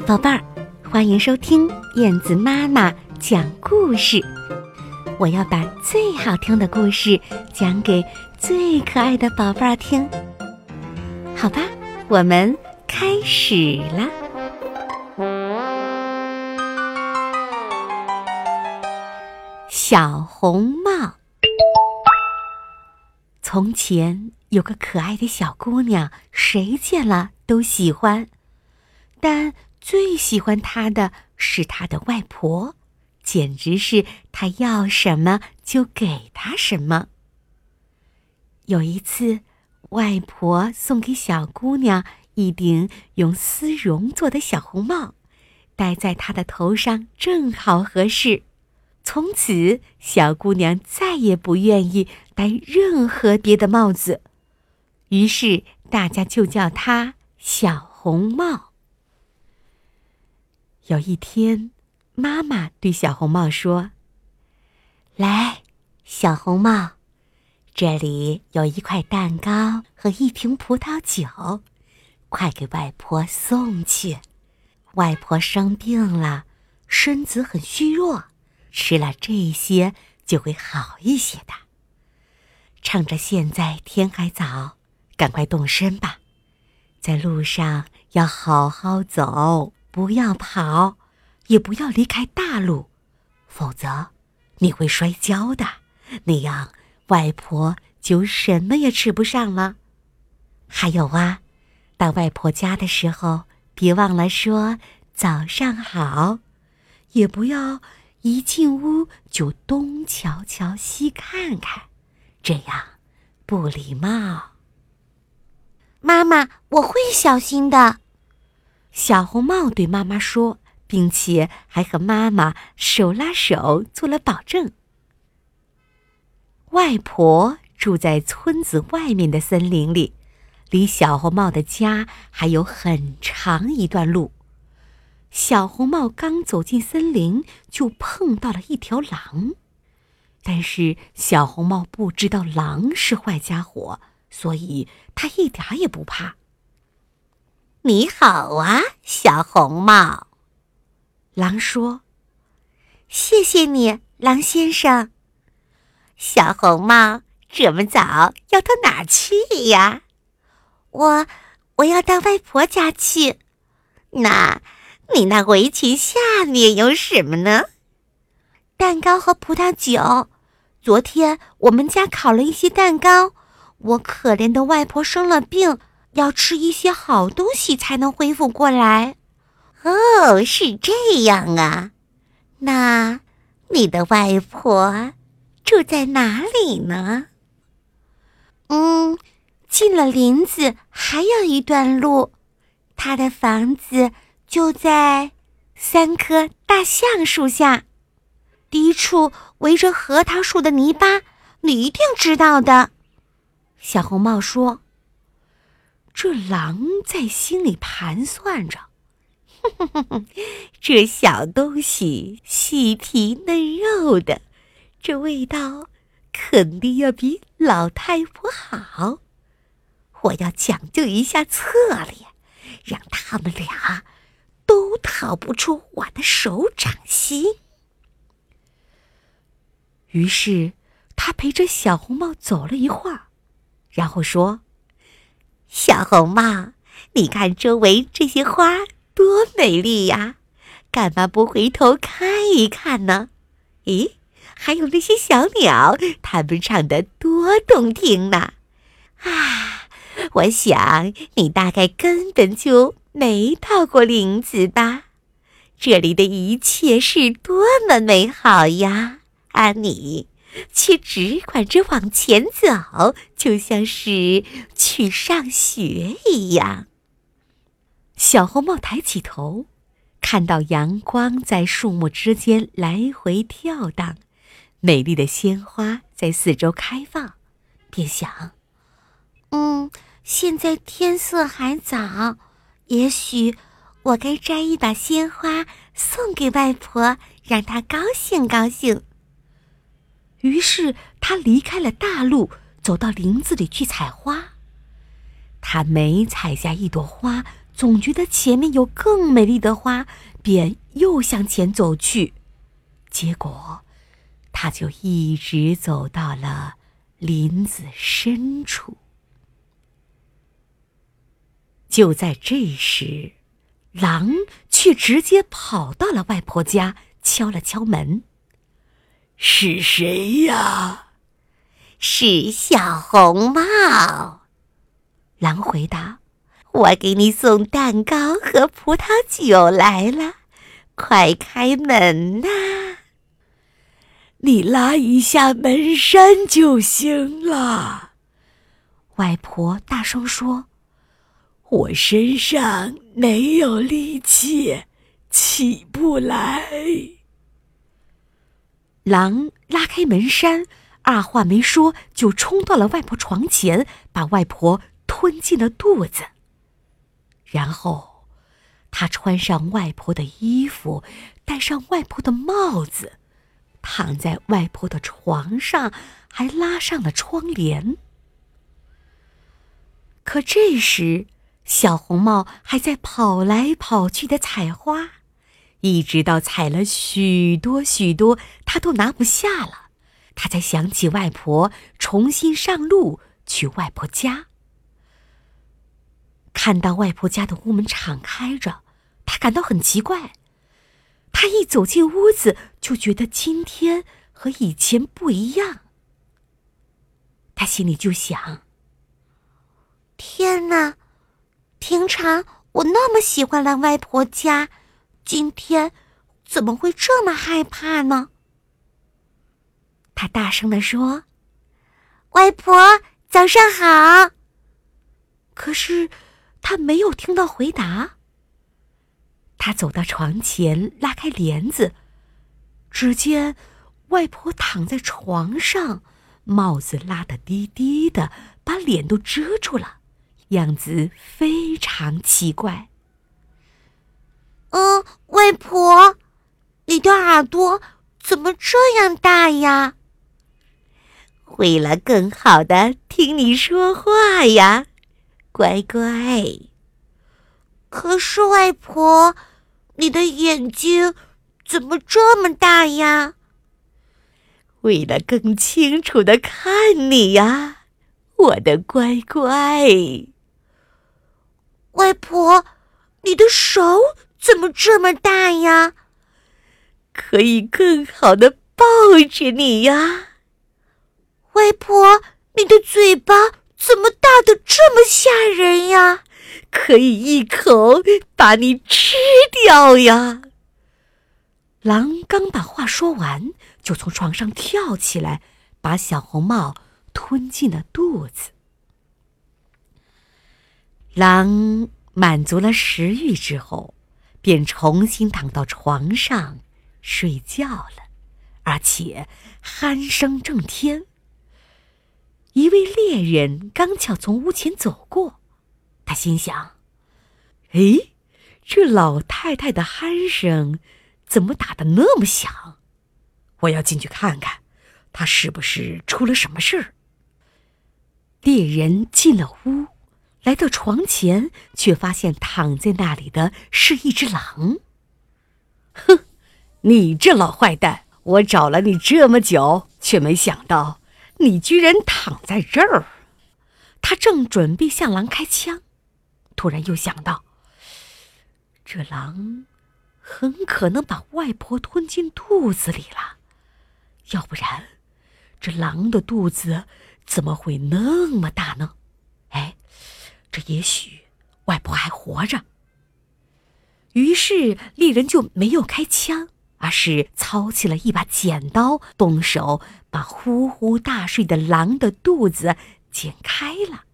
宝贝儿，欢迎收听燕子妈妈讲故事。我要把最好听的故事讲给最可爱的宝贝儿听。好吧，我们开始啦。小红帽。从前有个可爱的小姑娘，谁见了都喜欢，但最喜欢她的是她的外婆，简直是她要什么就给她什么。有一次，外婆送给小姑娘一顶用丝绒做的小红帽，戴在她的头上正好合适。从此，小姑娘再也不愿意戴任何别的帽子，于是大家就叫她小红帽。有一天，妈妈对小红帽说：“来，小红帽，这里有一块蛋糕和一瓶葡萄酒，快给外婆送去。外婆生病了，身子很虚弱。”吃了这些就会好一些的。趁着现在天还早，赶快动身吧，在路上要好好走，不要跑，也不要离开大路，否则你会摔跤的。那样外婆就什么也吃不上了。还有啊，到外婆家的时候，别忘了说早上好，也不要。一进屋就东瞧瞧西看看，这样不礼貌。妈妈，我会小心的。小红帽对妈妈说，并且还和妈妈手拉手做了保证。外婆住在村子外面的森林里，离小红帽的家还有很长一段路。小红帽刚走进森林，就碰到了一条狼。但是小红帽不知道狼是坏家伙，所以他一点也不怕。你好啊，小红帽。狼说：“谢谢你，狼先生。”小红帽这么早要到哪去呀？我我要到外婆家去。那。你那围裙下面有什么呢？蛋糕和葡萄酒。昨天我们家烤了一些蛋糕。我可怜的外婆生了病，要吃一些好东西才能恢复过来。哦，是这样啊。那你的外婆住在哪里呢？嗯，进了林子还有一段路，她的房子。就在三棵大橡树下，低处围着核桃树的泥巴，你一定知道的。小红帽说：“这狼在心里盘算着，哼哼哼这小东西细皮嫩肉的，这味道肯定要比老太婆好。我要讲究一下策略，让他们俩。”都逃不出我的手掌心。于是，他陪着小红帽走了一会儿，然后说：“小红帽，你看周围这些花多美丽呀，干嘛不回头看一看呢？咦，还有那些小鸟，它们唱的多动听呢！啊，我想你大概根本就……”没到过林子吧？这里的一切是多么美好呀！而你却只管着往前走，就像是去上学一样。小红帽抬起头，看到阳光在树木之间来回跳荡，美丽的鲜花在四周开放，便想：嗯，现在天色还早。也许我该摘一把鲜花送给外婆，让她高兴高兴。于是他离开了大路，走到林子里去采花。他每采下一朵花，总觉得前面有更美丽的花，便又向前走去。结果，他就一直走到了林子深处。就在这时，狼却直接跑到了外婆家，敲了敲门：“是谁呀？”“是小红帽。”狼回答。我给你送蛋糕和葡萄酒来了，快开门呐！你拉一下门扇就行了。外婆大声说：“我身上没有力气，起不来。”狼拉开门扇，二话没说就冲到了外婆床前，把外婆吞进了肚子。然后，他穿上外婆的衣服，戴上外婆的帽子，躺在外婆的床上，还拉上了窗帘。可这时，小红帽还在跑来跑去的采花，一直到采了许多许多，他都拿不下了。他才想起外婆，重新上路去外婆家。看到外婆家的屋门敞开着，他感到很奇怪。他一走进屋子，就觉得今天和以前不一样。他心里就想：“天哪，平常我那么喜欢来外婆家，今天怎么会这么害怕呢？”他大声的说：“外婆，早上好。”可是。他没有听到回答。他走到床前，拉开帘子，只见外婆躺在床上，帽子拉得低低的，把脸都遮住了，样子非常奇怪。嗯，外婆，你的耳朵怎么这样大呀？为了更好的听你说话呀。乖乖。可是外婆，你的眼睛怎么这么大呀？为了更清楚的看你呀，我的乖乖。外婆，你的手怎么这么大呀？可以更好的抱着你呀。外婆，你的嘴巴。怎么大的这么吓人呀？可以一口把你吃掉呀！狼刚把话说完，就从床上跳起来，把小红帽吞进了肚子。狼满足了食欲之后，便重新躺到床上睡觉了，而且鼾声震天。一位猎人刚巧从屋前走过，他心想：“哎，这老太太的鼾声怎么打的那么响？我要进去看看，她是不是出了什么事儿。”猎人进了屋，来到床前，却发现躺在那里的是一只狼。哼，你这老坏蛋，我找了你这么久，却没想到。你居然躺在这儿！他正准备向狼开枪，突然又想到，这狼很可能把外婆吞进肚子里了。要不然，这狼的肚子怎么会那么大呢？哎，这也许外婆还活着。于是猎人就没有开枪。而是操起了一把剪刀，动手把呼呼大睡的狼的肚子剪开了。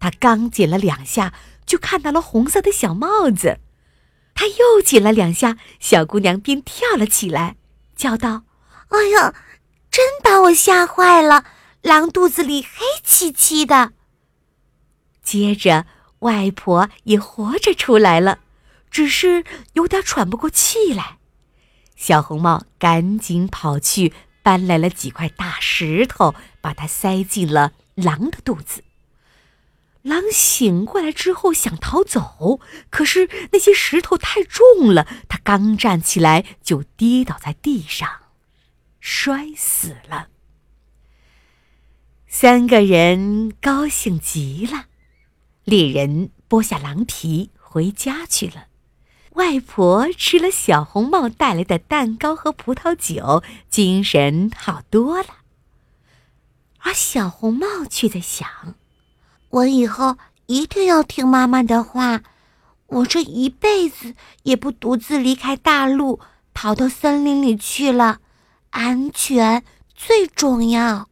他刚剪了两下，就看到了红色的小帽子。他又剪了两下，小姑娘便跳了起来，叫道：“哎呀，真把我吓坏了！狼肚子里黑漆漆的。”接着，外婆也活着出来了，只是有点喘不过气来。小红帽赶紧跑去搬来了几块大石头，把它塞进了狼的肚子。狼醒过来之后想逃走，可是那些石头太重了，它刚站起来就跌倒在地上，摔死了。三个人高兴极了，猎人剥下狼皮回家去了。外婆吃了小红帽带来的蛋糕和葡萄酒，精神好多了。而小红帽却在想：我以后一定要听妈妈的话，我这一辈子也不独自离开大陆，跑到森林里去了，安全最重要。